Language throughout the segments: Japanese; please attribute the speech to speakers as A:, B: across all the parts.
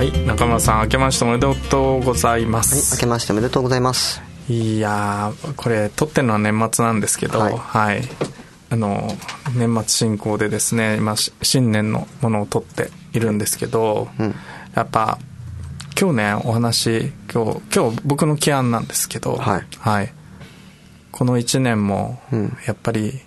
A: はい中村さん明けましておめでとうございます。
B: はい、明けましておめでとうございます。
A: いやーこれ撮ってるのは年末なんですけどは
B: はい。い、
A: あの年末進行でですね今し新年のものを撮っているんですけど、
B: うん。
A: やっぱ今日ねお話今日今日僕の起案なんですけど
B: はい。
A: この1年も
B: うん。
A: やっぱり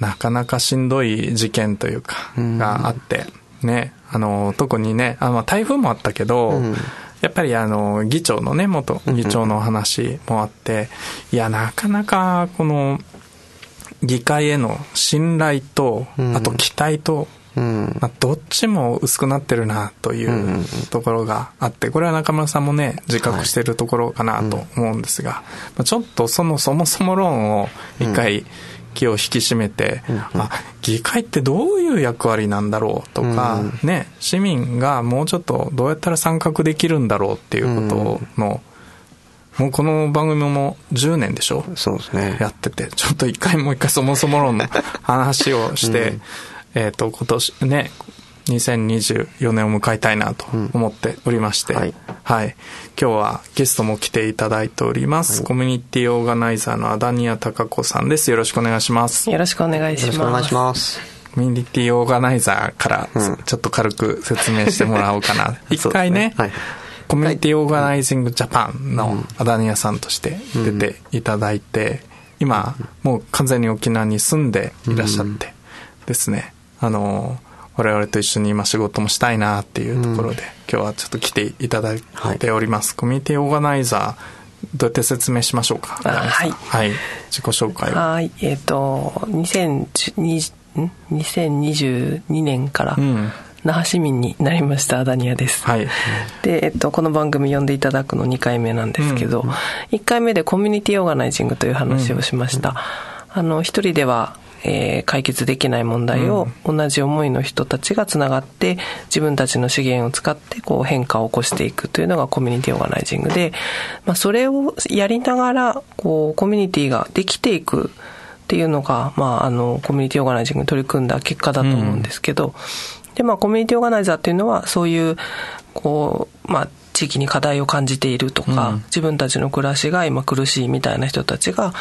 A: なかなかしんどい事件というか
B: うん。
A: があってねあの特にねあ、まあ、台風もあったけど、
B: うん。
A: やっぱりあの議長のね元議長の話もあっていやなかなかこの議会への信頼と
B: うん。
A: あと期待と、
B: うん。
A: まあ、どっちも薄くなってるなとい
B: んう
A: ところがあってこれは中村さんもね自覚してるところかなと思うんですが、まあちょっとそのそもそも論を一回気を引き締めて、あ議会ってどういう役割なんだろうとか、ね市民がもうちょっとどうやったら参画できるんだろうっていうことの、もうこの番組も10年でしょ？
B: そうですね。
A: やってて、ちょっと一回もう一回そもそも論の話をして、えっと、今年ね、2024年を迎えたいなと思っておりまして、
B: うん
A: は
B: はいい。
A: 今日はゲストも来ていただいております。コミュニティオーガナイザーのアダニア貴子さんです。よろしくお願いします。
C: よろしくお願いします。
B: よろしくお願いします。
A: コミュニティオーガナイザーから
B: うん
A: ちょっと軽く説明してもらおうかな。一回ね、
B: はい。
A: コミュニティオーガナイジングジャパンのアダニアさんとして出ていただいて、今、もう完全に沖縄に住んでいらっしゃってですね、あの、我々と一緒に今仕事もしたいなっていうところで、今日はちょっと来ていただいております。コミュニティオーガナイザー、どうやって説明しましょうか？
C: はい
A: はい。自己紹介を。
C: はい。えっ、と、2020ん2022年から、
A: うん。
C: 那覇市民になりましたアダニアです。
A: はい。
C: で、えっと、この番組呼んでいただくの2回目なんですけど、1回目でコミュニティオーガナイジングという話をしました。あの、一人では、えー解決できない問題を同じ思いの人たちがつながって自分たちの資源を使ってこう変化を起こしていくというのがコミュニティオーガナイジングで、まあ、それをやりながらこうコミュニティができていくっていうのが、まあ、あのコミュニティオーガナイジングに取り組んだ結果だと思うんですけど、で、まあ、コミュニティオーガナイザーっていうのは、そういう、こう、まあ、地域に課題を感じているとか、
A: うん。
C: 自分たちの暮らしが今苦しいみたいな人たちが、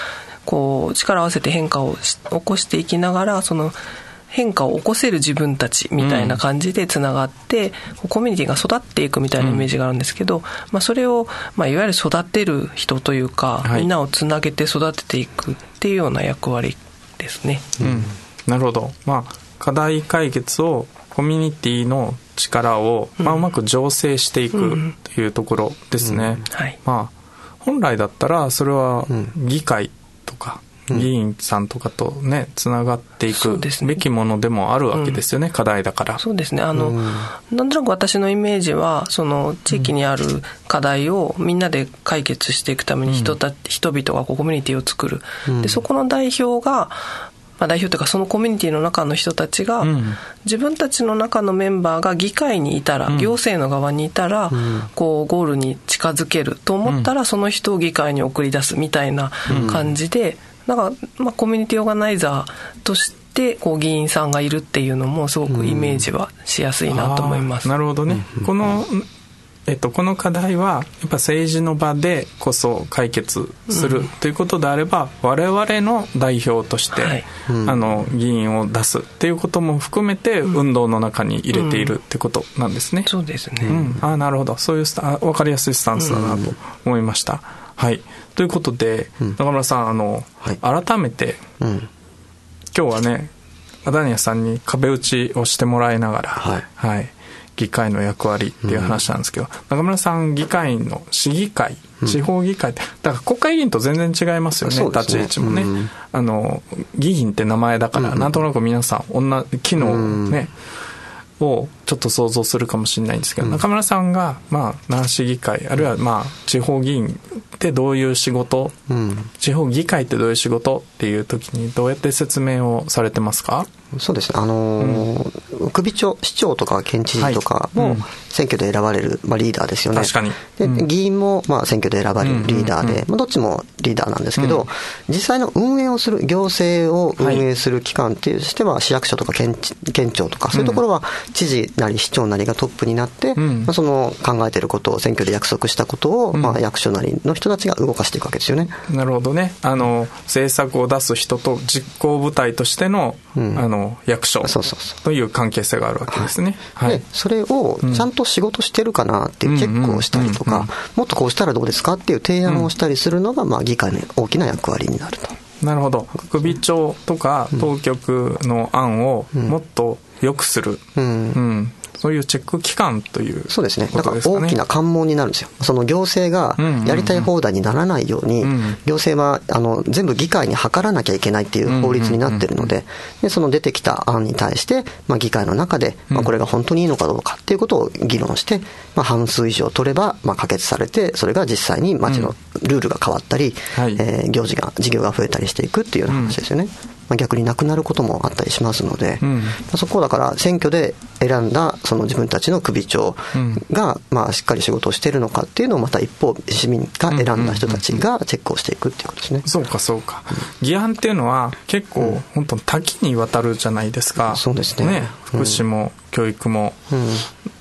C: こう、力を合わせて変化をし起こしていきながら、その、変化を起こせる自分たちみたいな感じでつながって、コミュニティが育っていくみたいなイメージがあるんですけど、まあ、それを、まあ、いわゆる育てる人というか、
A: はい。
C: みんなをつなげて育てていくっていうような役割ですね。
A: うん、なるほど、まあ、課題解決をコミュニティの力を、まあ、うまく醸成していくというところですね、
C: はい。
A: まあ、本来だったらそれは
B: うん。
A: 議会とか、議員さんとかとねつながっていくべきものでもあるわけですよね、課題だから。
C: そうですね。あの、なんとなく私のイメージは、その地域にある課題をみんなで解決していくために人た、人々がこうコミュニティを作る。で、そこの代表が、まあ代表というかそのコミュニティの中の人たちが、
A: うん。
C: 自分たちの中のメンバーが議会にいたら、
A: ん。
C: 行政の側にいたら、こうゴールに近づけると思ったら、その人を議会に送り出すみたいな感じで、なんか、まあ、コミュニティオーガナイザーとしてこう議員さんがいるっていうのもすごくイメージはしやすいなと思います。
A: あーなるほどね、この、えっと、この課題はやっぱ政治の場でこそ解決するということであれば、我々の代表として、
C: はい。
A: あの議員を出すっていうことも含めて運動の中に入れているってことなんですね。
C: そうですね。
A: うん、あなるほど。そういうスタ分かりやすいスタンスだなと思いました。はい、ということで、中村さんあの、
B: はい。
A: 改めて
B: うん。
A: 今日はねアダニアさんに壁打ちをしてもらいながら、
B: はい
A: 議会の役割っていう話なんですけど、中村さん議会の市議会地方議会ってだから国会議員と全然違いますよね
B: ね。
A: 立ち位置もね、
B: うん。
A: あの議員って名前だから、なんとなく皆さん女機能をね、をちょっと想像するかもしれないんですけど、うん、中村さんが、まあ、奈良市議会あるいは、まあ、地方議員ってどういう仕事、うん、地方議会ってどういう仕事っていう時にどうやって説明をされてますか？
B: そうですね、あのーうん、首長、市長とか県知事とかも選挙で選ばれる、まあ、リーダーですよね。
A: 確かに。
B: で、議員もまあ選挙で選ばれるリーダーで、まあ、どっちもリーダーなんですけど、実際の運営をする、行政を運営する機関っていうしては、市役所とか県県庁とか、そういうところは知事なり市長なりがトップになって、まあ、その考えてることを、選挙で約束したことを、まあ、役所なりの人たちが動かしていくわけですよね。
A: なるほどね。あの、政策を出す人と実行部隊としての、あの、役所という関係性があるわけですね。
B: はい、でそれをちゃんと仕事してるかなっていうチェックをしたりとか、もっとこうしたらどうですかっていう提案をしたりするのが、まあ、議会の大きな役割になると。
A: なるほど。首長とか当局の案をもっと良くする、うん、うん、そういうチェック機関という、
B: そうですね、だから大きな関門になるんですよ、その行政がやりたい放題にならないように、行政はあの全部議会に諮らなきゃいけないっていう法律になってるので、でその出てきた案に対して、まあ、議会の中で、まあ、これが本当にいいのかどうかっていうことを議論して、まあ、半数以上取れば、まあ、可決されて、それが実際に町のルールが変わったり、うんはい、えー、行事が、事業が増えたりしていくっていうような話ですよね。うんまあ、逆になくなることもあったりしますので、うん、そこをだから選挙で選んだその自分たちの首長が、まあ、しっかり仕事をしているのかっていうのをまた一方市民が選んだ人たちがチェックをしていくっていうことですね。
A: そうかそうか。議案っていうのは結構本当多岐にわたるじゃないですか。
B: そうですね。
A: ね。福祉も教育も、うん、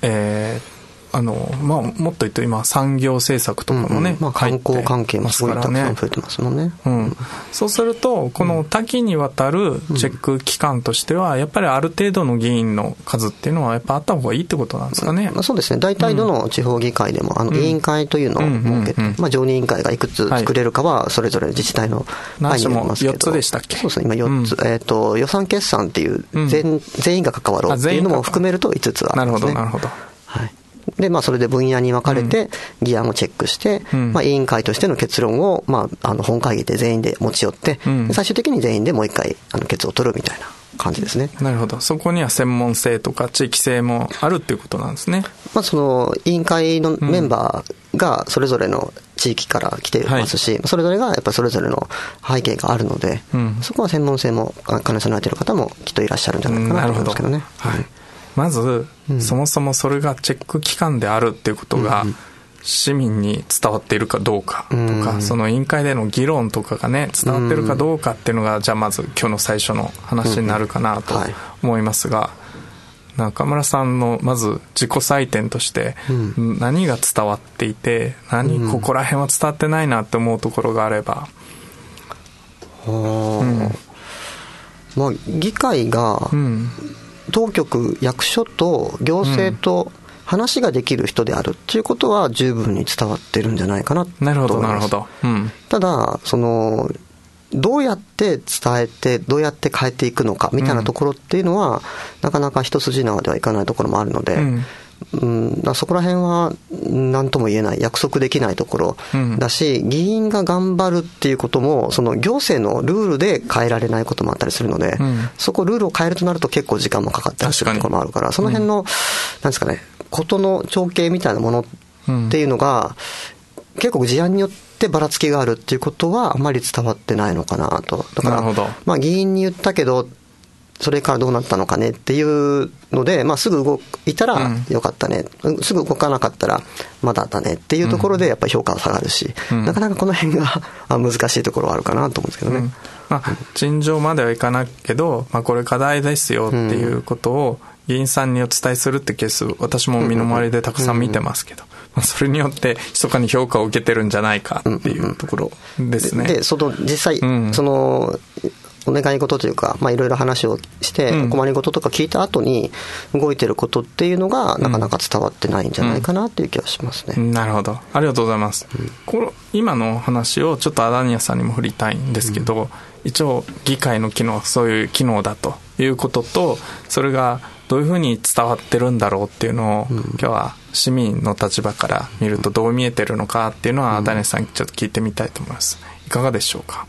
A: えーあの、まあ、もっと言うと今、産業政策とかもね、うんうん、
B: まあ、観光関係もすごいたくさん増えてますもんね。
A: うん。そうすると、この多岐にわたるチェック機関としては、やっぱりある程度の議員の数っていうのは、やっぱあった方がいいってことなんですかね。
B: まあ、そうですね。大体どの地方議会でも、あの、委員会というのを設けて、まあ、常任委員会がいくつ作れるかは、それぞれ自治体の
A: 範囲によりますけど。4つでしたっけ？
B: そうですね。今4つ。えっと、予算決算っていう全、全員が関わろうっていうのも含めると5つは、
A: なるほど、なるほど。
B: はい。で、まあ、それで分野に分かれて、議案をチェックして、うん、まあ、委員会としての結論を、まあ、あの、本会議で全員で持ち寄って、うん、最終的に全員でもう一回、あの、決を取るみたいな。感じですね。
A: なるほど。そこには専門性とか地域性もあるっていうことなんですね。
B: まあ、その、委員会のメンバーがそれぞれの地域から来てますし、それぞれがやっぱりそれぞれの背景があるので、うん、そこは専門性も兼ね備えている方もきっといらっしゃるんじゃないかなと思いますけどね。
A: はい。まず、うん、そもそもそれがチェック機関であるっていうことが、市民に伝わっているかどうかとか、その委員会での議論とかがね、伝わってるかどうかっていうのが、じゃあまず今日の最初の話になるかなと思いますが、中村さんのまず自己採点として何が伝わっていて何ここら辺は伝わってないなって思うところがあれば、
B: うん、まあ議会が当局、役所と行政と話ができる人であるっていうことは十分に伝わってるんじゃないかなと思います。なるほど、なるほど。うん、ただ、その、どうやって伝えて、どうやって変えていくのかみたいなところっていうのは、うん、なかなか一筋縄ではいかないところもあるので、うんうん、そこら辺は何とも言えない、約束できないところだし、うん、議員が頑張るっていうことも、その行政のルールで変えられないこともあったりするので、うん、そこルールを変えるとなると結構時間もかかったりするところもあるから、その辺の、うん、なんですかね、ことの統計みたいなものっていうのが、結構事案によってばらつきがあるっていうことはあまり伝わってないのかなと。だから、まあ議員に言ったけど、それからどうなったのかねっていうので、まあ、すぐ動いたらよかったね、うん、すぐ動かなかったらまだだね。っていうところでやっぱり評価は下がるし、うん、なかなかこの辺が 難しいところはあるかなと思うんですけどね。うん。
A: まあ、陳情まではいかないけど、まあ、これ課題ですよっていうことを議員さんにお伝えするってケース私も身の回りでたくさん見てますけど、まあ、それによって密かに評価を受けてるんじゃないかっていうところですね。
B: でその実際、そのお願い事というか、まあ、いろいろ話をして、お困りごととか聞いた後に動いてることっていうのが、なかなか伝わってないんじゃないかなっていう気がしますね。
A: うん、なるほど。ありがとうございます。うん、この今の話をちょっとアダニアさんにも振りたいんですけど、うん、一応、議会の機能、そういう機能だということと、それがどういうふうに伝わってるんだろうっていうのを、今日は市民の立場から見るとどう見えてるのかっていうのは、アダニアさんにちょっと聞いてみたいと思います。いかがでしょうか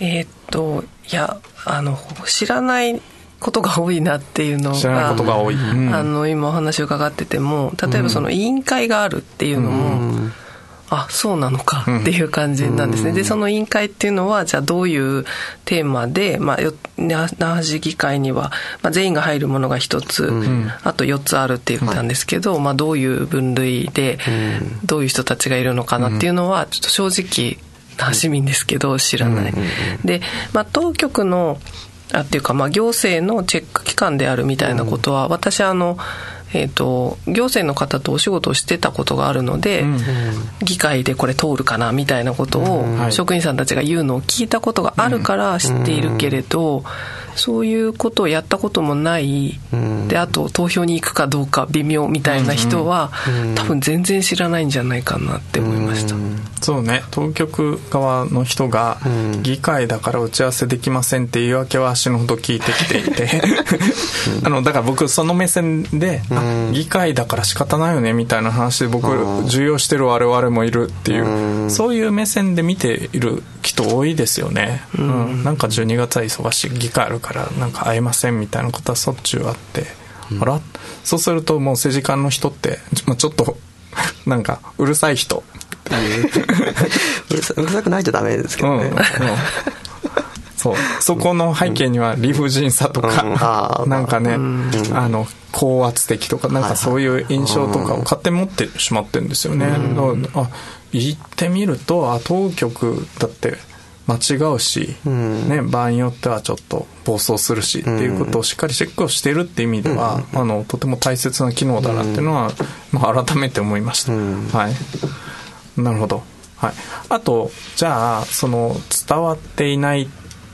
C: えー、っといやあの知らないことが多いなっていうのが
A: 知らないことが多い、うん、
C: あの今お話を伺ってても例えばその委員会があるっていうのも、うん。あそうなのかっていう感じなんですね、うん、でその委員会っていうのはじゃあどういうテーマで、まあ、那覇市議会には、まあ、全員が入るものが1つ、うん、あと4つあるって言ったんですけど、はい、まあ、どういう分類で、どういう人たちがいるのかなっていうのはちょっと正直な市民ですけど知らない。で、まあ、当局のあっていうか、まあ、行政のチェック機関であるみたいなことは、私あのえーと、行政の方とお仕事をしてたことがあるので、うん、議会でこれ通るかなみたいなことを職員さんたちが言うのを聞いたことがあるから知っているけれど、うん、そういうことをやったこともない、うん、であと投票に行くかどうか微妙みたいな人は、多分全然知らないんじゃないかなって思いました。
A: そうね。当局側の人が議会だから打ち合わせできませんっていうわけは死ぬほど聞いてきていて。あのだから僕その目線で、議会だから仕方ないよねみたいな話で僕重要してる我々もいるっていうそういう目線で見ている人多いですよね、うん、なんか12月は忙しい。議会あるからなんか会えませんみたいなことはしょっちゅうあって、あら？そうするともう政治家の人ってちょっと なんかうるさい人。っていう
B: うるさうるさくないとダメですけどね、うんうん。
A: そう。そこの背景には理不尽さとか、うん、なんかね、うん、あの高圧的とかなんかそういう印象とかを勝手に持ってしまってるんですよね、うん、あ言ってみるとあ当局だって間違うし、ね、場合によってはちょっと暴走するしっていうことをしっかりチェックをしているっていう意味では、あのとても大切な機能だなっていうのは、まあ、改めて思いました、はい。なるほど。はい、あとじゃあその伝わっていない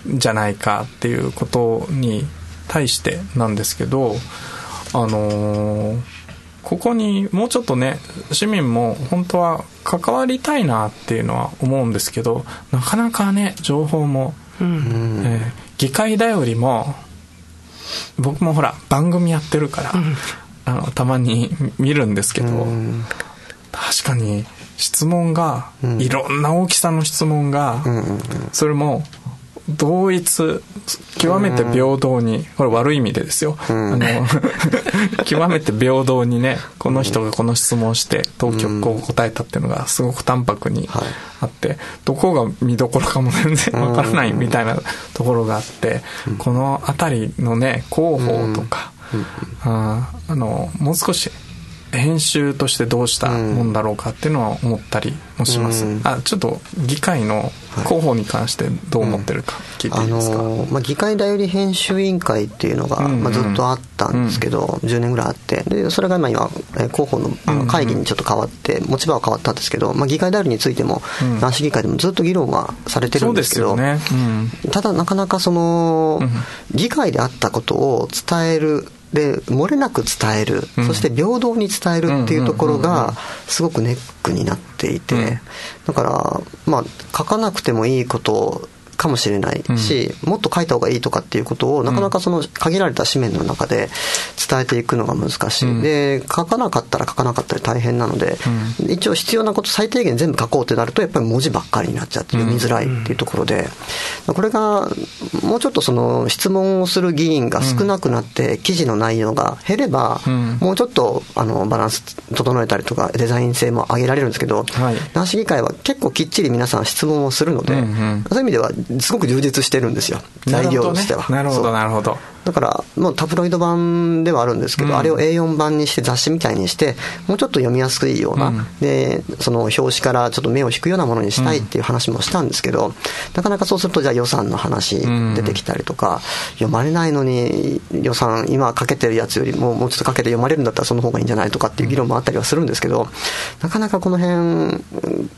A: んじゃないかっていうことに対してなんですけどあのー、ここにもうちょっとね市民も本当は関わりたいなっていうのは思うんですけどなかなかね情報も、うん、えー、議会だよりも僕もほら番組やってるから、うん、あのたまに見るんですけど、うん、確かに質問が、いろんな大きさの質問が、それも同一極めて平等にこれ悪い意味でですよ、あの 極めて平等にねこの人がこの質問をして当局こう答えたっていうのがすごく淡白にあって、どこが見どころかも全然わからないみたいなところがあって、この辺りのね広報とか、ああのもう少し編集としてどうしたもんだろうかっていうのは思ったりもします、うん、あちょっと議会の広報に関してどう思ってるか聞いていいですか、
B: はいうん、あのまあ、議会代理編集委員会っていうのが、まあ、ずっとあったんですけど、うん、10年ぐらいあって。でそれが今今広報のあの会議にちょっと変わって持ち場は変わったんですけど、まあ、議会代理についても男子議会でもずっと議論はされてるんですけど、ね、ただなかなかその、議会であったことを伝えるで漏れなく伝える、うん、そして平等に伝えるっていうところがすごくネックになっていて、だからまあ書かなくてもいいことかもしれないし、うん、もっと書いた方がいいとかっていうことをなかなかその限られた紙面の中で伝えていくのが難しい、うん、で書かなかったら書かなかったり大変なので、うん、一応必要なこと最低限全部書こうってなるとやっぱり文字ばっかりになっちゃって読みづらいっていうところで、これがもうちょっとその質問をする議員が少なくなって記事の内容が減れば、もうちょっとあのバランス整えたりとかデザイン性も上げられるんですけど、はい、男子議会は結構きっちり皆さん質問をするので、そういう意味ではすごく充実してるんですよ。材料としては。
A: なるほど、なるほど
B: だからもうタブロイド版ではあるんですけど、うん、あれを A4 版にして雑誌みたいにしてもうちょっと読みやすいような、うん、でその表紙からちょっと目を引くようなものにしたいっていう話もしたんですけど、うん、なかなかそうするとじゃあ予算の話出てきたりとか、読まれないのに予算今かけてるやつよりももうちょっとかけて読まれるんだったらその方がいいんじゃないとかっていう議論もあったりはするんですけどなかなかこの辺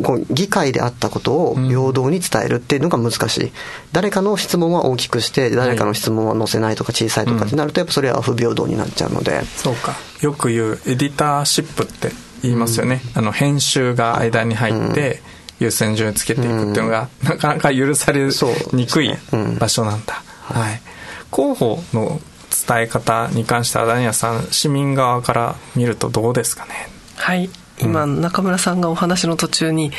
B: こう議会であったことを平等に伝えるっていうのが難しい。誰かの質問は大きくして誰かの質問は載せないとか小さいとかってなるとやっぱそれは不平等になっちゃうので、
A: そうか。よく言うエディターシップって言いますよね、あの編集が間に入って、優先順位つけていくっていうのが、なかなか許されにくい場所なんだ、はい、広報の伝え方に関してはダニヤさん市民側から見るとどうですかね？
C: はい今中村さんがお話の途中に、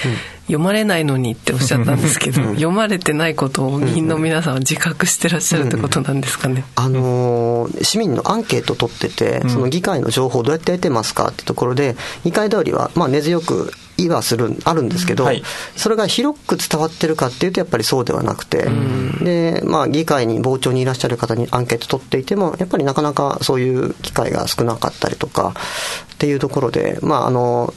C: 読まれないのにっておっしゃったんですけど、読まれてないことを議員の皆さんは自覚してらっしゃるってことなんですかね、
B: あのー、市民のアンケートを取ってて、その議会の情報をどうやって得てますかってところで議会通りは、まあ、根強く意はするあるんですけど、はい、それが広く伝わってるかっていうとやっぱりそうではなくて、でまあ、議会に傍聴にいらっしゃる方にアンケート取っていてもやっぱりなかなかそういう機会が少なかったりとかっていうところで、まあ、あの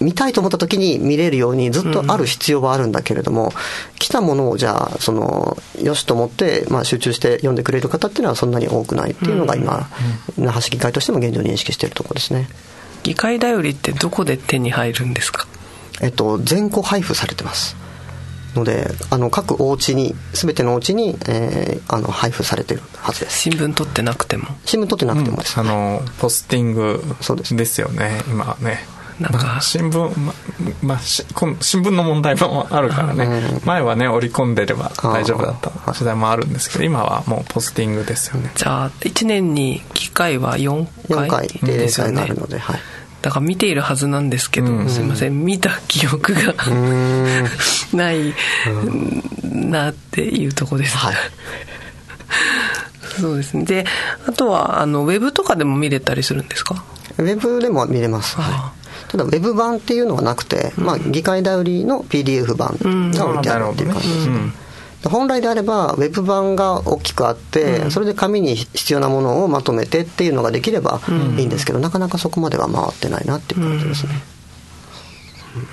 B: 見たいと思った時に見れるようにずっとある必要はあるんだけれども、うん、来たものをじゃあそのよしと思って、まあ、集中して読んでくれる方っていうのはそんなに多くないっていうのが今、うん、那覇市議会としても現状認識しているところですね。
C: 議会だよりってどこで手に入るんですか？
B: えっと全個配布されてます。のであの各お家に全てのお家に、えー、あの配布されてるはずです。
C: 新聞取ってなくても。
B: 新聞取ってなくてもです、
A: うん、あのポスティングです。よね今ねなんか。新聞、ままあ、新聞の問題もあるからね、うん、前はね織り込んでれば大丈夫だった。時代もあるんですけど今はもうポスティングですよね。
C: じゃあ1年に機会は4回
B: ,4 回。定例会があるので、はい。
C: だから見ているはずなんですけど、うん、すいません見た記憶が ないなっていうとこです、はい、そうですね。であとはあのウェブとかでも見れたりするんですか？
B: ウェブでも見れます、はい、ただウェブ版っていうのはなくて、まあ、議会だよりの PDF 版が置いてあるっていう感じ。ですね、うん。本来であればウェブ版が大きくあって、うん、それで紙に必要なものをまとめてっていうのができればいいんですけど、うん、なかなかそこまでは回ってないなっていう感じですね。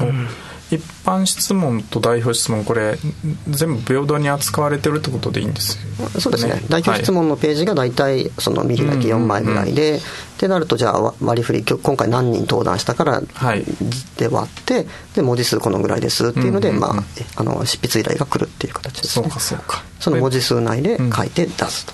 A: うん一般質問と代表質問これ全部平等に扱われてるってことでいいんです
B: そうですね、ね、代表質問のページが大体その見開き4枚ぐらいで、ってなるとじゃあ割り振り今回何人登壇したからで割って、で文字数このぐらいですっていうので、まあ、あの執筆依頼が来るっていう形ですね。
A: そうかそうか。
B: その文字数内で書いて出すと、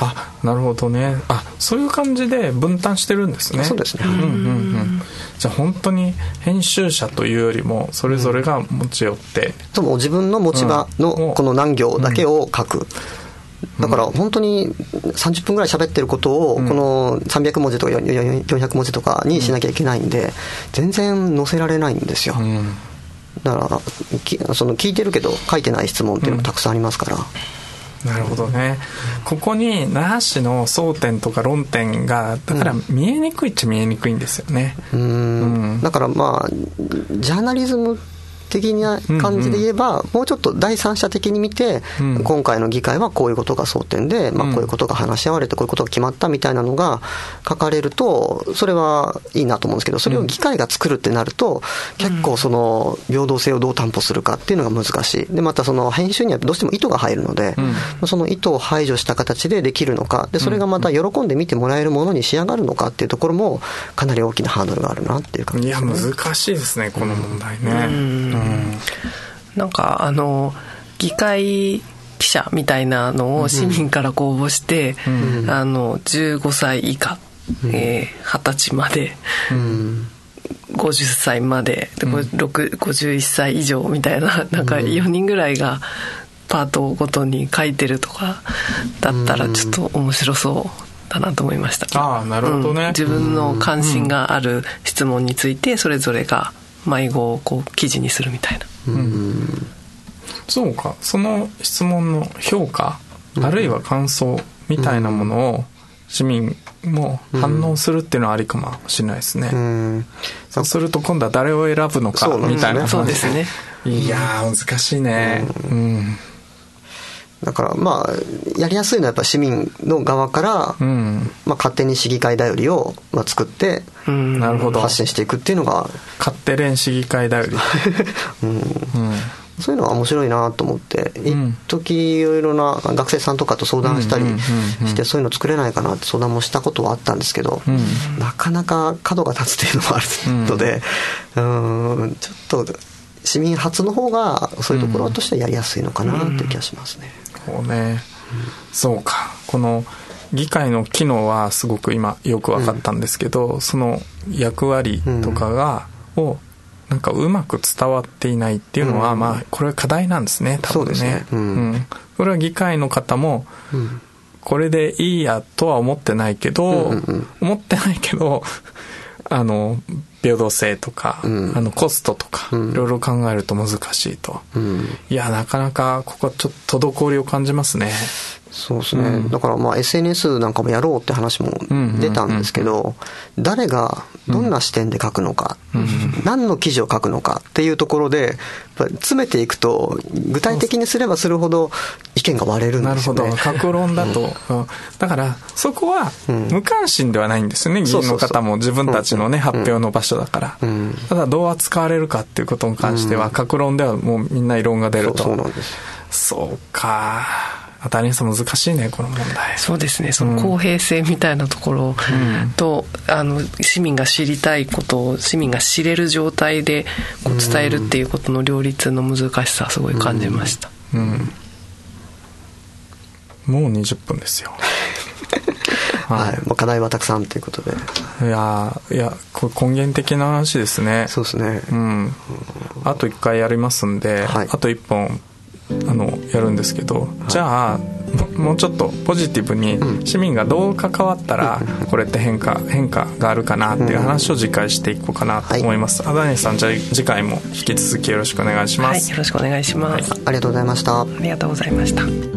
A: あなるほどね。あそういう感じで分担してるんですね。
B: そうですね、
A: うんうんうん、じゃあ本当に編集者というよりもそれぞれが持ち寄って、
B: うん、自分の持ち場のこの何行だけを書く、だから本当に30分ぐらい喋ってることをこの300文字とか400文字とかにしなきゃいけないんで全然載せられないんですよ、だからその聞いてるけど書いてない質問っていうのもたくさんありますから、
A: なるほどね。ここに那覇市の争点とか論点がだから見えにくいっちゃ見えにくいんですよね。
B: うん。だからまあジャーナリズム的な感じで言えば、うんうん、もうちょっと第三者的に見て、うん、今回の議会はこういうことが争点で、まあ、こういうことが話し合われてこういうことが決まったみたいなのが書かれるとそれはいいなと思うんですけどそれを議会が作るってなると、結構その平等性をどう担保するかっていうのが難しい。でまたその編集にはどうしても意図が入るので、うん、その意図を排除した形でできるのかでそれがまた喜んで見てもらえるものに仕上がるのかっていうところもかなり大きなハードルがあるなっていう感じ
A: です、ね、いや難しいですねこの問題ね、うん
C: なんかあの議会記者みたいなのを市民から公募して、うん、あの15歳以下、うん、えー、20歳まで、うん、50歳まで、うん、51歳以上みたいななんか4人ぐらいがパートごとに書いてるとかだったらちょっと面白そうだなと思いました、
A: ああなるほどね、
C: 自分の関心がある質問についてそれぞれが迷子をこう記事にするみたいな、うん、
A: そうか。その質問の評価、あるいは感想みたいなものを市民も反応するっていうのはありかもしれないですね、うん、そうすると今度は誰を選ぶのかみたいな。
C: そうですね。
A: いや難しいね。うん
B: だからまあやりやすいのはやっぱ市民の側から、うん、まあ、勝手に市議会だよりを、まあ、作って、うん、なるほど。発信していくっていうのが
A: 勝手連市議会だより、
B: うん、そういうのは面白いなと思って、一時いろいろな学生さんとかと相談したりしてそういうの作れないかなって相談もしたことはあったんですけど、なかなか角が立つっていうのもあるので、うん。ちょっと市民発の方がそういうところとしてはやりやすいのかなっていう気がしますね。
A: こうね、そうか。この議会の機能はすごく今よく分かったんですけど、うん、その役割とかが、うん、をなんかうまく伝わっていないっていうのは、うん、まあこれは課題なんですね多分ね。ね。うん、これは議会の方も、これでいいやとは思ってないけど、うんうんうん、思ってないけど あの平等性とか、あのコストとか、いろいろ考えると難しいと、いやなかなかここちょっと滞りを感じますね。
B: そうですね、うん、だからまあ SNS なんかもやろうって話も出たんですけど、誰がどんな視点で書くのか、うん、何の記事を書くのかっていうところで詰めていくと具体的にすればするほど意見が割れるんですよね。なる
A: ほど。格論だと、うん、だからそこは無関心ではないんですよね、議員の方も自分たちのね、発表の場所だから、ただどう扱われるかっていうことに関しては、格論ではもうみんな異論が出ると。そうか。谷さん難しいねこの問題。
C: そうですね。その公平性みたいなところと、うん、あの市民が知りたいことを市民が知れる状態でこう伝えるっていうことの両立の難しさすごい感じました、うん、
A: うん、もう20分ですよ
B: はい、もう課題はたくさんということで。
A: いやいやこれ根源的な話ですね。
B: そうですね。
A: うん。あと1回やりますんで、はい、あと1本あのやるんですけど、じゃあもうちょっとポジティブに市民がどう関わったらこれって変化変化があるかなっていう話を次回していこうかなと思います、はい、アダニさんじゃあ次回も引き続きよろしくお願いします、
C: はい、よろしくお願いします、
B: はい、ありがとうございました。あ
C: りがとうございました